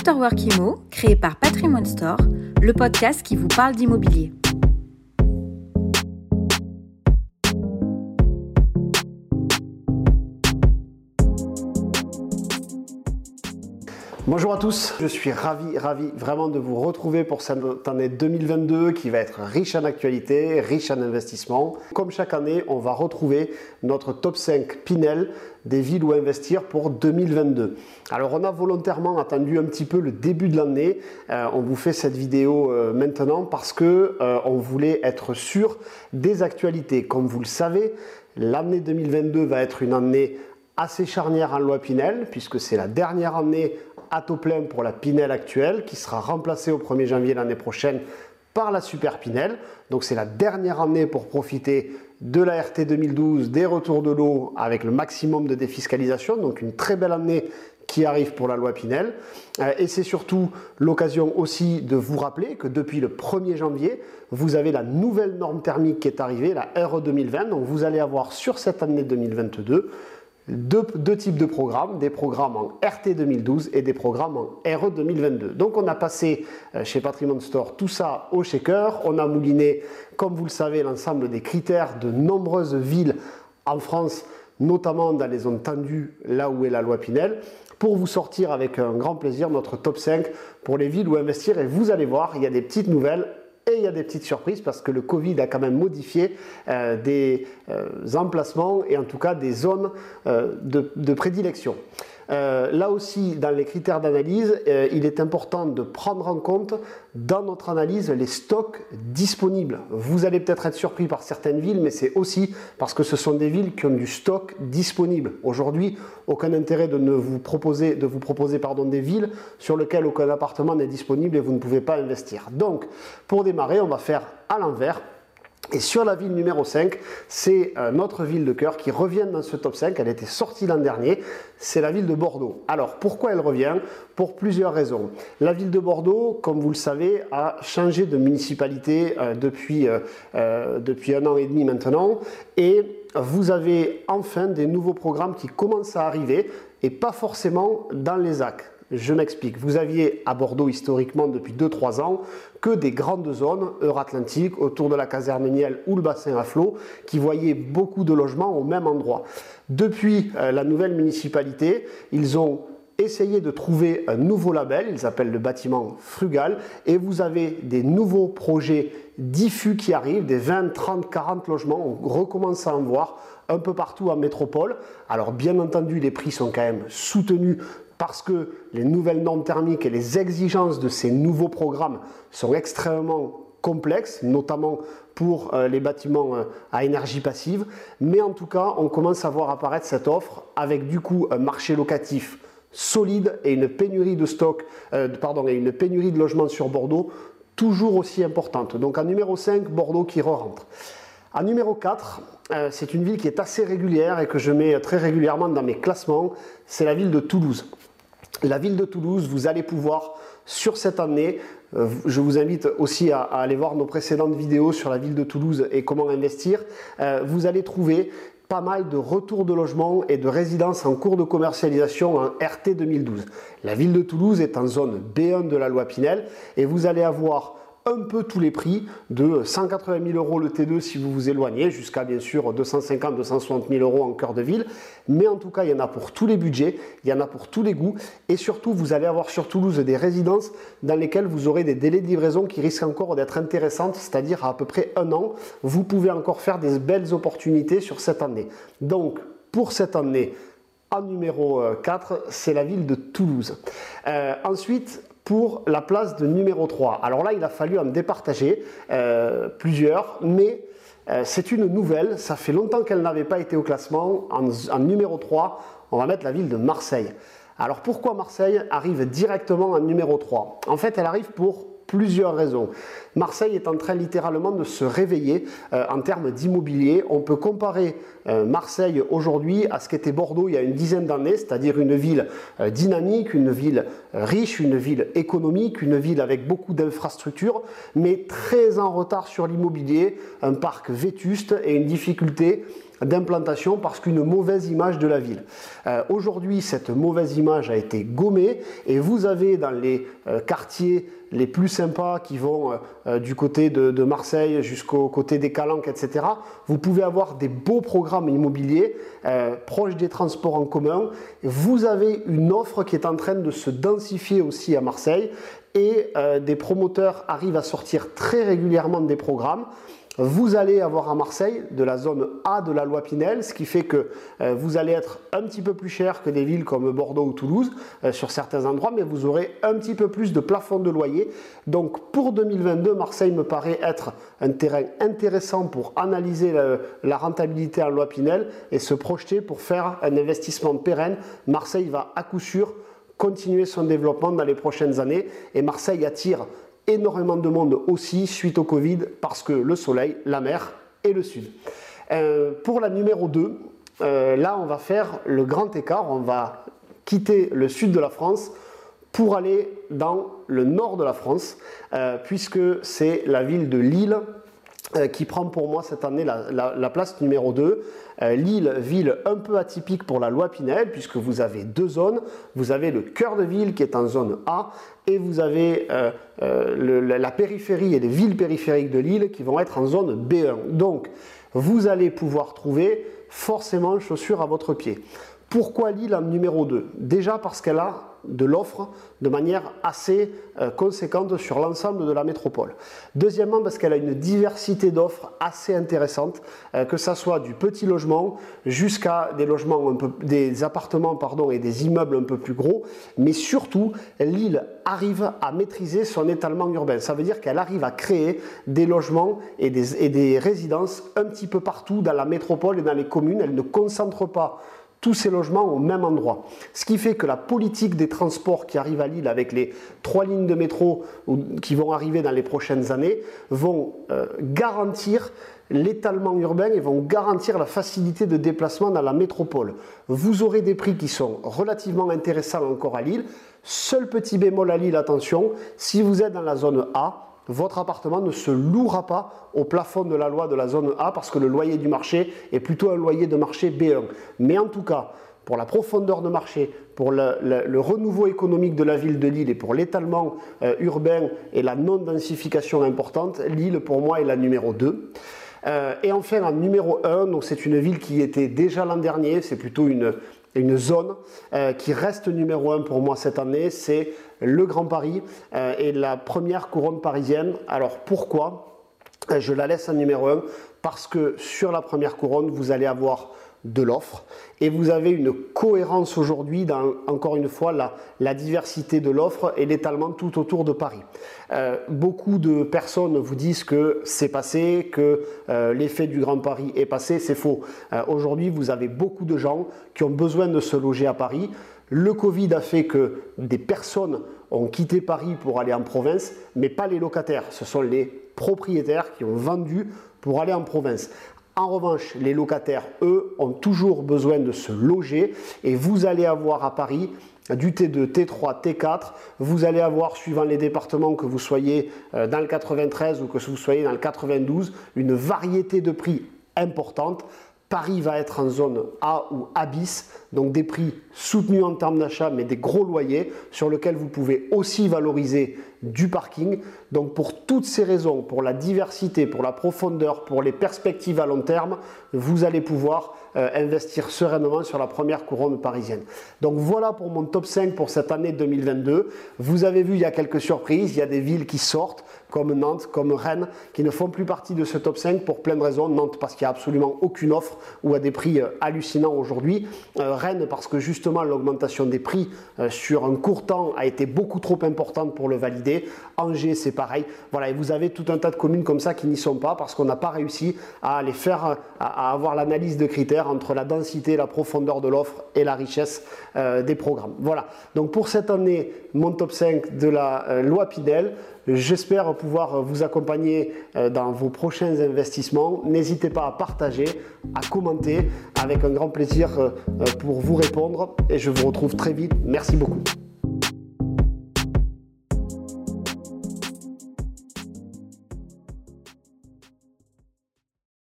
Afterwork Imo, créé par Patrimoine Store, le podcast qui vous parle d'immobilier. Bonjour à tous, je suis ravi, ravi vraiment de vous retrouver pour cette année 2022 qui va être riche en actualité, riche en investissement. Comme chaque année, on va retrouver notre top 5 Pinel des villes où investir pour 2022. Alors on a volontairement attendu un petit peu le début de l'année. Euh, on vous fait cette vidéo euh, maintenant parce que euh, on voulait être sûr des actualités. Comme vous le savez, l'année 2022 va être une année assez charnière en loi Pinel, puisque c'est la dernière année à taux plein pour la Pinel actuelle, qui sera remplacée au 1er janvier l'année prochaine par la Super Pinel. Donc c'est la dernière année pour profiter de la RT 2012, des retours de l'eau avec le maximum de défiscalisation. Donc une très belle année qui arrive pour la loi Pinel. Euh, et c'est surtout l'occasion aussi de vous rappeler que depuis le 1er janvier, vous avez la nouvelle norme thermique qui est arrivée, la RE 2020. Donc vous allez avoir sur cette année 2022 deux, types de programmes, des programmes en RT 2012 et des programmes en RE 2022. Donc on a passé euh, chez Patrimoine Store tout ça au shaker, on a mouliné, comme vous le savez, l'ensemble des critères de nombreuses villes en France, notamment dans les zones tendues, là où est la loi Pinel, pour vous sortir avec un grand plaisir notre top 5 pour les villes où investir. Et vous allez voir, il y a des petites nouvelles et il y a des petites surprises parce que le Covid a quand même modifié euh, des euh, emplacements et en tout cas des zones euh, de, prédilection. Euh, là aussi, dans les critères d'analyse, euh, il est important de prendre en compte dans notre analyse les stocks disponibles. Vous allez peut-être être surpris par certaines villes, mais c'est aussi parce que ce sont des villes qui ont du stock disponible. Aujourd'hui, aucun intérêt de ne vous proposer, de vous proposer pardon, des villes sur lesquelles aucun appartement n'est disponible et vous ne pouvez pas investir. Donc, pour démarrer, on va faire à l'envers et sur la ville numéro 5, c'est euh, notre ville de cœur qui revient dans ce top 5. Elle était sortie l'an dernier. C'est la ville de Bordeaux. Alors pourquoi elle revient? Pour plusieurs raisons. La ville de Bordeaux, comme vous le savez, a changé de municipalité euh, depuis, euh, depuis un an et demi maintenant. Et vous avez enfin des nouveaux programmes qui commencent à arriver et pas forcément dans les actes. Je m'explique. Vous aviez à Bordeaux historiquement depuis 2-3 ans que des grandes zones Euro-Atlantique autour de la caserne Niel ou le bassin à flot qui voyaient beaucoup de logements au même endroit. Depuis euh, la nouvelle municipalité, ils ont essayé de trouver un nouveau label, ils appellent le bâtiment frugal, et vous avez des nouveaux projets diffus qui arrivent, des 20, 30, 40 logements, on recommence à en voir un peu partout en métropole. Alors bien entendu, les prix sont quand même soutenus parce que les nouvelles normes thermiques et les exigences de ces nouveaux programmes sont extrêmement complexes, notamment pour euh, les bâtiments euh, à énergie passive. Mais en tout cas, on commence à voir apparaître cette offre avec du coup un marché locatif solide et une pénurie de stock, euh, pardon, et une pénurie de logements sur Bordeaux toujours aussi importante. Donc en numéro 5, Bordeaux qui re-rentre. En numéro 4, c'est une ville qui est assez régulière et que je mets très régulièrement dans mes classements, c'est la ville de Toulouse la ville de Toulouse, vous allez pouvoir sur cette année, euh, je vous invite aussi à, aller voir nos précédentes vidéos sur la ville de Toulouse et comment investir, euh, vous allez trouver pas mal de retours de logements et de résidences en cours de commercialisation en RT 2012. La ville de Toulouse est en zone B1 de la loi Pinel et vous allez avoir un peu tous les prix de 180 000 euros le T2 si vous vous éloignez, jusqu'à bien sûr 250 260 000 euros en cœur de ville. Mais en tout cas, il y en a pour tous les budgets, il y en a pour tous les goûts. Et surtout, vous allez avoir sur Toulouse des résidences dans lesquelles vous aurez des délais de livraison qui risquent encore d'être intéressantes, c'est-à-dire à, peu près un an. Vous pouvez encore faire des belles opportunités sur cette année. Donc, pour cette année, en numéro 4, euh, c'est la ville de Toulouse. Euh, ensuite, pour la place de numéro 3. Alors là, il a fallu en départager euh, plusieurs, mais euh, c'est une nouvelle. Ça fait longtemps qu'elle n'avait pas été au classement. En, en, numéro 3, on va mettre la ville de Marseille. Alors pourquoi Marseille arrive directement en numéro 3 En fait, elle arrive pour plusieurs raisons. Marseille est en train littéralement de se réveiller euh, en termes d'immobilier. On peut comparer euh, Marseille aujourd'hui à ce qu'était Bordeaux il y a une dizaine d'années, c'est-à-dire une ville euh, dynamique, une ville riche, une ville économique, une ville avec beaucoup d'infrastructures, mais très en retard sur l'immobilier, un parc vétuste et une difficulté d'implantation parce qu'une mauvaise image de la ville. Euh, aujourd'hui, cette mauvaise image a été gommée et vous avez dans les euh, quartiers les plus sympas qui vont du côté de, Marseille jusqu'au côté des Calanques, etc., vous pouvez avoir des beaux programmes immobiliers proches des transports en commun. Vous avez une offre qui est en train de se densifier aussi à Marseille et des promoteurs arrivent à sortir très régulièrement des programmes. Vous allez avoir à Marseille de la zone A de la loi Pinel, ce qui fait que euh, vous allez être un petit peu plus cher que des villes comme Bordeaux ou Toulouse euh, sur certains endroits, mais vous aurez un petit peu plus de plafond de loyer. Donc pour 2022, Marseille me paraît être un terrain intéressant pour analyser la, rentabilité en loi Pinel et se projeter pour faire un investissement pérenne. Marseille va à coup sûr continuer son développement dans les prochaines années et Marseille attire énormément de monde aussi suite au Covid parce que le soleil, la mer et le sud. Euh, pour la numéro 2, euh, là on va faire le grand écart, on va quitter le sud de la France pour aller dans le nord de la France, euh, puisque c'est la ville de Lille qui prend pour moi cette année la, place numéro 2. Euh, Lille, ville un peu atypique pour la loi Pinel, puisque vous avez deux zones. Vous avez le cœur de ville qui est en zone A, et vous avez euh, la périphérie et les villes périphériques de Lille qui vont être en zone B1. Donc, vous allez pouvoir trouver forcément chaussures à votre pied. Pourquoi Lille en numéro 2 Déjà parce qu'elle a de l'offre de manière assez euh, conséquente sur l'ensemble de la métropole. Deuxièmement, parce qu'elle a une diversité d'offres assez intéressante, euh, que ce soit du petit logement jusqu'à des logements un peu, des appartements pardon, et des immeubles un peu plus gros, mais surtout, l'île arrive à maîtriser son étalement urbain. Ça veut dire qu'elle arrive à créer des logements et des, et des résidences un petit peu partout dans la métropole et dans les communes. Elle ne concentre pas tous ces logements au même endroit. Ce qui fait que la politique des transports qui arrive à Lille avec les trois lignes de métro qui vont arriver dans les prochaines années vont euh, garantir l'étalement urbain et vont garantir la facilité de déplacement dans la métropole. Vous aurez des prix qui sont relativement intéressants encore à Lille. Seul petit bémol à Lille, attention, si vous êtes dans la zone A, votre appartement ne se louera pas au plafond de la loi de la zone A parce que le loyer du marché est plutôt un loyer de marché B1. Mais en tout cas, pour la profondeur de marché, pour le, renouveau économique de la ville de Lille et pour l'étalement euh, urbain et la non-densification importante, Lille pour moi est la numéro 2. Euh, et enfin, en numéro 1, donc c'est une ville qui était déjà l'an dernier, c'est plutôt une, zone euh, qui reste numéro 1 pour moi cette année, c'est le Grand Paris euh, et la première couronne parisienne. Alors pourquoi? Je la laisse en numéro 1 parce que sur la première couronne, vous allez avoir de l'offre et vous avez une cohérence aujourd'hui dans, encore une fois, la, diversité de l'offre et l'étalement tout autour de Paris. Euh, beaucoup de personnes vous disent que c'est passé, que euh, l'effet du Grand Paris est passé, c'est faux. Euh, aujourd'hui, vous avez beaucoup de gens qui ont besoin de se loger à Paris. Le Covid a fait que des personnes ont quitté Paris pour aller en province, mais pas les locataires. Ce sont les propriétaires qui ont vendu pour aller en province. En revanche, les locataires, eux, ont toujours besoin de se loger et vous allez avoir à Paris du T2, T3, T4. Vous allez avoir, suivant les départements, que vous soyez euh, dans le 93 ou que vous soyez dans le 92, une variété de prix importante. Paris va être en zone A ou A bis, donc des prix soutenus en termes d'achat, mais des gros loyers sur lesquels vous pouvez aussi valoriser du parking. Donc pour toutes ces raisons, pour la diversité, pour la profondeur, pour les perspectives à long terme, vous allez pouvoir euh, investir sereinement sur la première couronne parisienne. Donc voilà pour mon top 5 pour cette année 2022. Vous avez vu, il y a quelques surprises, il y a des villes qui sortent comme Nantes, comme Rennes, qui ne font plus partie de ce top 5 pour plein de raisons. Nantes parce qu'il n'y a absolument aucune offre ou à des prix euh, hallucinants aujourd'hui. Euh, Rennes parce que justement l'augmentation des prix sur un court temps a été beaucoup trop importante pour le valider. Angers c'est pareil. Voilà, et vous avez tout un tas de communes comme ça qui n'y sont pas parce qu'on n'a pas réussi à les faire, à avoir l'analyse de critères entre la densité, la profondeur de l'offre et la richesse euh, des programmes. Voilà, donc pour cette année, mon top 5 de la euh, loi Pidel. J'espère pouvoir vous accompagner euh, dans vos prochains investissements. N'hésitez pas à partager, à commenter avec un grand plaisir pour vous répondre et je vous retrouve très vite. Merci beaucoup.